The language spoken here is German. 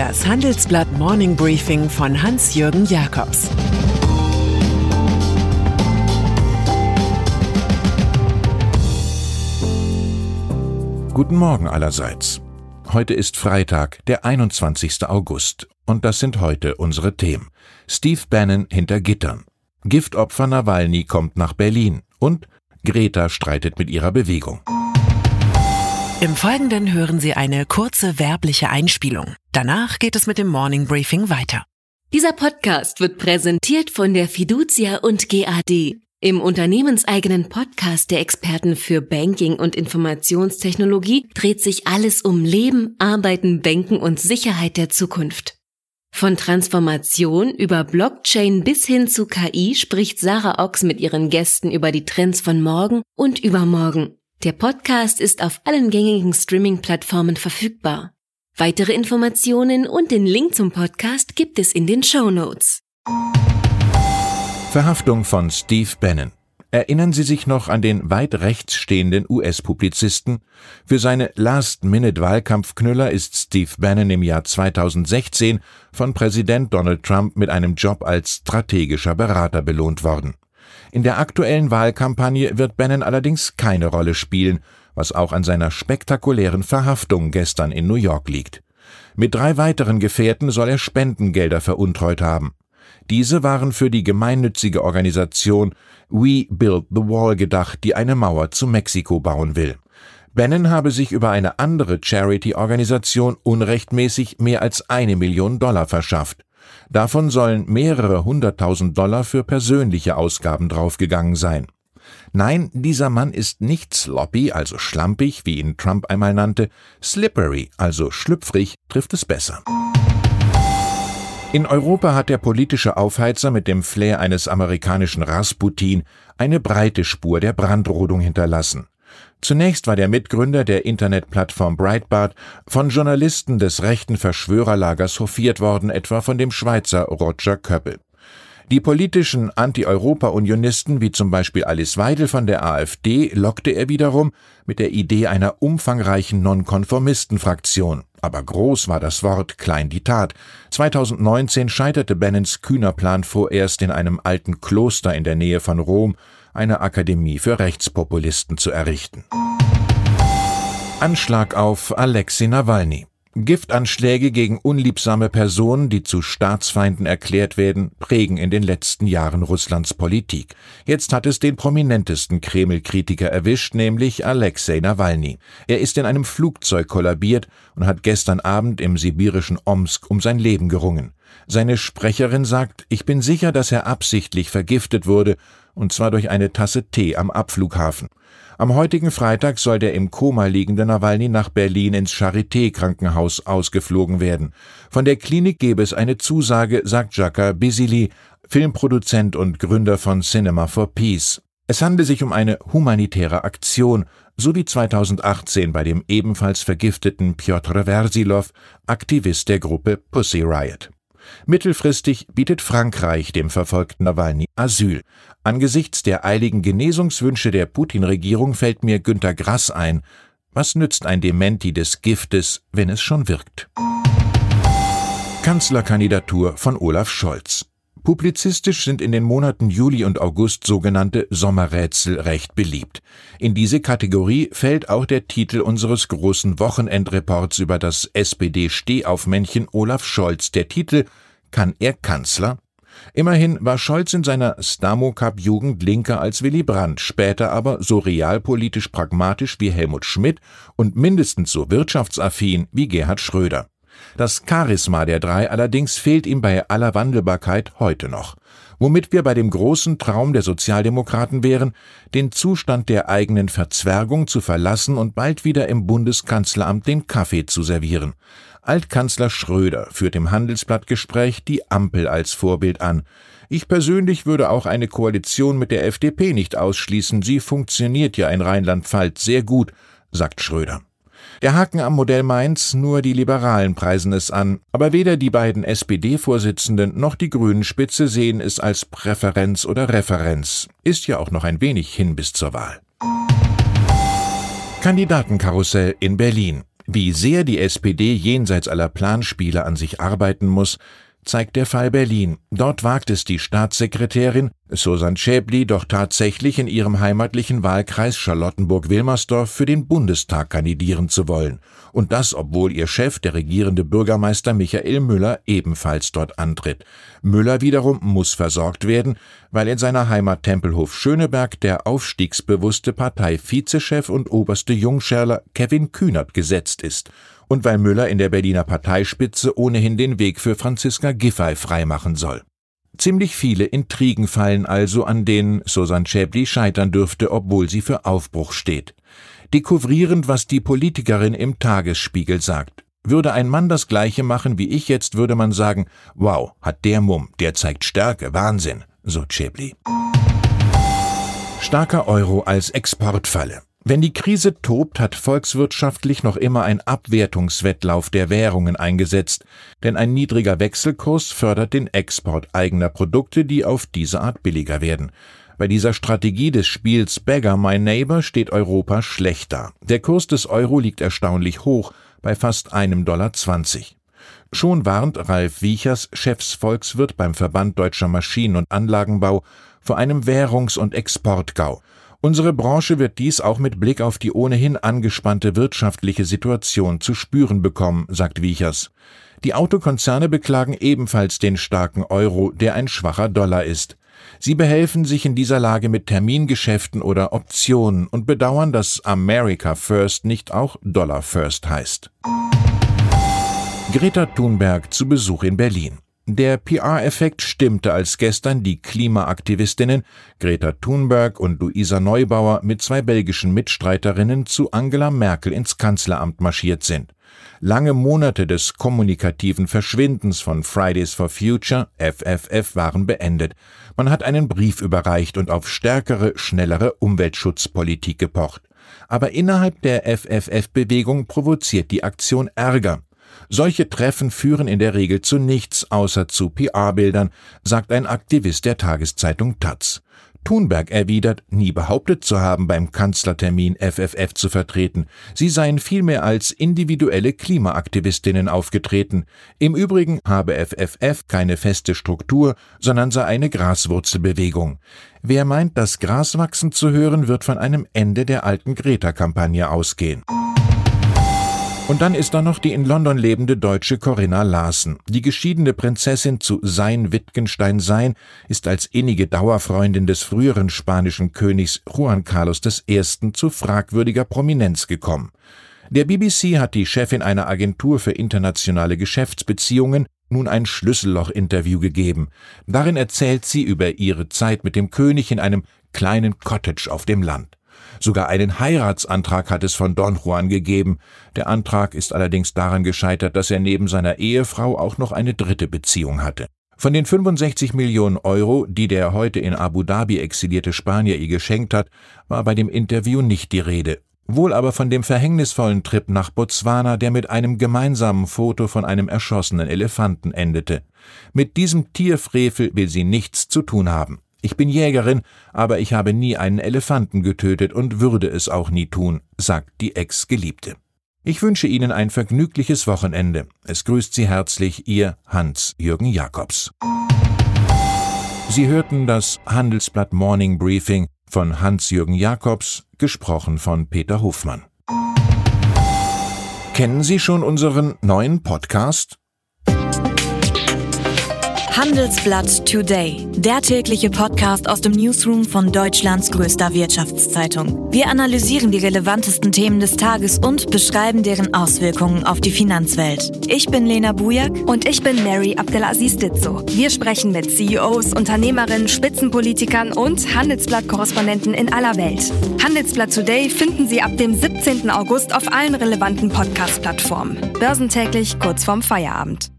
Das Handelsblatt Morning Briefing von Hans-Jürgen Jakobs Guten Morgen allerseits. Heute ist Freitag, der 21. August, und das sind heute unsere Themen. Steve Bannon hinter Gittern. Giftopfer Nawalny kommt nach Berlin und Greta streitet mit ihrer Bewegung. Im Folgenden hören Sie eine kurze werbliche Einspielung. Danach geht es mit dem Morning Briefing weiter. Dieser Podcast wird präsentiert von der Fiducia und GAD, im unternehmenseigenen Podcast der Experten für Banking und Informationstechnologie dreht sich alles um Leben, Arbeiten, Banken und Sicherheit der Zukunft. Von Transformation über Blockchain bis hin zu KI spricht Sarah Ochs mit ihren Gästen über die Trends von morgen und übermorgen. Der Podcast ist auf allen gängigen Streaming-Plattformen verfügbar. Weitere Informationen und den Link zum Podcast gibt es in den Show Notes. Verhaftung von Steve Bannon. Erinnern Sie sich noch an den weit rechts stehenden US-Publizisten? Für seine Last-Minute-Wahlkampfknüller ist Steve Bannon im Jahr 2016 von Präsident Donald Trump mit einem Job als strategischer Berater belohnt worden. In der aktuellen Wahlkampagne wird Bannon allerdings keine Rolle spielen, was auch an seiner spektakulären Verhaftung gestern in New York liegt. Mit drei weiteren Gefährten soll er Spendengelder veruntreut haben. Diese waren für die gemeinnützige Organisation We Build the Wall gedacht, die eine Mauer zu Mexiko bauen will. Bannon habe sich über eine andere Charity-Organisation unrechtmäßig mehr als eine Million Dollar verschafft. Davon sollen mehrere hunderttausend Dollar für persönliche Ausgaben draufgegangen sein. Nein, dieser Mann ist nicht sloppy, also schlampig, wie ihn Trump einmal nannte, slippery, also schlüpfrig, trifft es besser. In Europa hat der politische Aufheizer mit dem Flair eines amerikanischen Rasputin eine breite Spur der Brandrodung hinterlassen. Zunächst war der Mitgründer der Internetplattform Breitbart von Journalisten des rechten Verschwörerlagers hofiert worden, etwa von dem Schweizer Roger Köppel. Die politischen Anti-Europa-Unionisten, wie zum Beispiel Alice Weidel von der AfD, lockte er wiederum mit der Idee einer umfangreichen Nonkonformistenfraktion. Aber groß war das Wort, klein die Tat. 2019 scheiterte Bannons kühner Plan vorerst in einem alten Kloster in der Nähe von Rom eine Akademie für Rechtspopulisten zu errichten. Anschlag auf Alexei Nawalny. Giftanschläge gegen unliebsame Personen, die zu Staatsfeinden erklärt werden, prägen in den letzten Jahren Russlands Politik. Jetzt hat es den prominentesten Kreml-Kritiker erwischt, nämlich Alexei Nawalny. Er ist in einem Flugzeug kollabiert und hat gestern Abend im sibirischen Omsk um sein Leben gerungen. Seine Sprecherin sagt, ich bin sicher, dass er absichtlich vergiftet wurde, und zwar durch eine Tasse Tee am Abflughafen. Am heutigen Freitag soll der im Koma liegende Nawalny nach Berlin ins Charité-Krankenhaus ausgeflogen werden. Von der Klinik gebe es eine Zusage, sagt Jaka Bisili, Filmproduzent und Gründer von Cinema for Peace. Es handle sich um eine humanitäre Aktion, so wie 2018 bei dem ebenfalls vergifteten Piotr Versilov, Aktivist der Gruppe Pussy Riot. Mittelfristig bietet Frankreich dem verfolgten Nawalny Asyl. Angesichts der eiligen Genesungswünsche der Putin-Regierung fällt mir Günter Grass ein. Was nützt ein Dementi des Giftes, wenn es schon wirkt? Kanzlerkandidatur von Olaf Scholz. Publizistisch sind in den Monaten Juli und August sogenannte Sommerrätsel recht beliebt. In diese Kategorie fällt auch der Titel unseres großen Wochenendreports über das SPD-Stehaufmännchen Olaf Scholz. Der Titel Kann er Kanzler? Immerhin war Scholz in seiner Stamo-Cup-Jugend linker als Willy Brandt, später aber so realpolitisch pragmatisch wie Helmut Schmidt und mindestens so wirtschaftsaffin wie Gerhard Schröder. Das Charisma der drei allerdings fehlt ihm bei aller Wandelbarkeit heute noch. Womit wir bei dem großen Traum der Sozialdemokraten wären, den Zustand der eigenen Verzwergung zu verlassen und bald wieder im Bundeskanzleramt den Kaffee zu servieren. Altkanzler Schröder führt im Handelsblattgespräch die Ampel als Vorbild an. Ich persönlich würde auch eine Koalition mit der FDP nicht ausschließen. Sie funktioniert ja in Rheinland-Pfalz sehr gut, sagt Schröder. Der Haken am Modell Mainz, nur die Liberalen preisen es an, aber weder die beiden SPD-Vorsitzenden noch die Grünen-Spitze sehen es als Präferenz oder Referenz. Ist ja auch noch ein wenig hin bis zur Wahl. Kandidatenkarussell in Berlin. Wie sehr die SPD jenseits aller Planspiele an sich arbeiten muss, zeigt der Fall Berlin. Dort wagt es die Staatssekretärin Susan Schäbli doch tatsächlich in ihrem heimatlichen Wahlkreis Charlottenburg-Wilmersdorf für den Bundestag kandidieren zu wollen. Und das, obwohl ihr Chef, der regierende Bürgermeister Michael Müller, ebenfalls dort antritt. Müller wiederum muss versorgt werden, weil in seiner Heimat Tempelhof Schöneberg der aufstiegsbewusste Parteivizechef und oberste Jungscherler Kevin Kühnert gesetzt ist und weil Müller in der Berliner Parteispitze ohnehin den Weg für Franziska Giffey freimachen soll. Ziemlich viele Intrigen fallen also, an denen Susan Schäbli scheitern dürfte, obwohl sie für Aufbruch steht. Dekouvrierend, was die Politikerin im Tagesspiegel sagt. Würde ein Mann das Gleiche machen wie ich jetzt, würde man sagen, wow, hat der Mumm, der zeigt Stärke, Wahnsinn, so Schäbli. Starker Euro als Exportfalle. Wenn die Krise tobt, hat volkswirtschaftlich noch immer ein Abwertungswettlauf der Währungen eingesetzt, denn ein niedriger Wechselkurs fördert den Export eigener Produkte, die auf diese Art billiger werden. Bei dieser Strategie des Spiels Beggar My Neighbor steht Europa schlecht da. Der Kurs des Euro liegt erstaunlich hoch, bei fast einem Dollar zwanzig. Schon warnt Ralf Wiechers, Chefsvolkswirt beim Verband Deutscher Maschinen- und Anlagenbau, vor einem Währungs- und Exportgau. Unsere Branche wird dies auch mit Blick auf die ohnehin angespannte wirtschaftliche Situation zu spüren bekommen, sagt Wiechers. Die Autokonzerne beklagen ebenfalls den starken Euro, der ein schwacher Dollar ist. Sie behelfen sich in dieser Lage mit Termingeschäften oder Optionen und bedauern, dass America First nicht auch Dollar First heißt. Greta Thunberg zu Besuch in Berlin. Der PR-Effekt stimmte, als gestern die Klimaaktivistinnen Greta Thunberg und Luisa Neubauer mit zwei belgischen Mitstreiterinnen zu Angela Merkel ins Kanzleramt marschiert sind. Lange Monate des kommunikativen Verschwindens von Fridays for Future, FFF, waren beendet. Man hat einen Brief überreicht und auf stärkere, schnellere Umweltschutzpolitik gepocht. Aber innerhalb der FFF-Bewegung provoziert die Aktion Ärger. Solche Treffen führen in der Regel zu nichts außer zu PR-Bildern, sagt ein Aktivist der Tageszeitung Taz. Thunberg erwidert, nie behauptet zu haben, beim Kanzlertermin FFF zu vertreten. Sie seien vielmehr als individuelle Klimaaktivistinnen aufgetreten. Im Übrigen habe FFF keine feste Struktur, sondern sei eine Graswurzelbewegung. Wer meint, das Gras wachsen zu hören, wird von einem Ende der alten Greta-Kampagne ausgehen. Und dann ist da noch die in London lebende deutsche Corinna Larsen. Die geschiedene Prinzessin zu Sein Wittgenstein Sein ist als innige Dauerfreundin des früheren spanischen Königs Juan Carlos I. zu fragwürdiger Prominenz gekommen. Der BBC hat die Chefin einer Agentur für internationale Geschäftsbeziehungen nun ein Schlüsselloch-Interview gegeben. Darin erzählt sie über ihre Zeit mit dem König in einem kleinen Cottage auf dem Land. Sogar einen Heiratsantrag hat es von Don Juan gegeben. Der Antrag ist allerdings daran gescheitert, dass er neben seiner Ehefrau auch noch eine dritte Beziehung hatte. Von den 65 Millionen Euro, die der heute in Abu Dhabi exilierte Spanier ihr geschenkt hat, war bei dem Interview nicht die Rede. Wohl aber von dem verhängnisvollen Trip nach Botswana, der mit einem gemeinsamen Foto von einem erschossenen Elefanten endete. Mit diesem Tierfrevel will sie nichts zu tun haben. Ich bin Jägerin, aber ich habe nie einen Elefanten getötet und würde es auch nie tun, sagt die Ex-Geliebte. Ich wünsche Ihnen ein vergnügliches Wochenende. Es grüßt Sie herzlich Ihr Hans-Jürgen Jakobs. Sie hörten das Handelsblatt Morning Briefing von Hans-Jürgen Jakobs, gesprochen von Peter Hofmann. Kennen Sie schon unseren neuen Podcast? Handelsblatt Today, der tägliche Podcast aus dem Newsroom von Deutschlands größter Wirtschaftszeitung. Wir analysieren die relevantesten Themen des Tages und beschreiben deren Auswirkungen auf die Finanzwelt. Ich bin Lena Bujak und ich bin Mary Abdelaziz Ditzo. Wir sprechen mit CEOs, Unternehmerinnen, Spitzenpolitikern und Handelsblatt-Korrespondenten in aller Welt. Handelsblatt Today finden Sie ab dem 17. August auf allen relevanten Podcast-Plattformen. Börsentäglich kurz vorm Feierabend.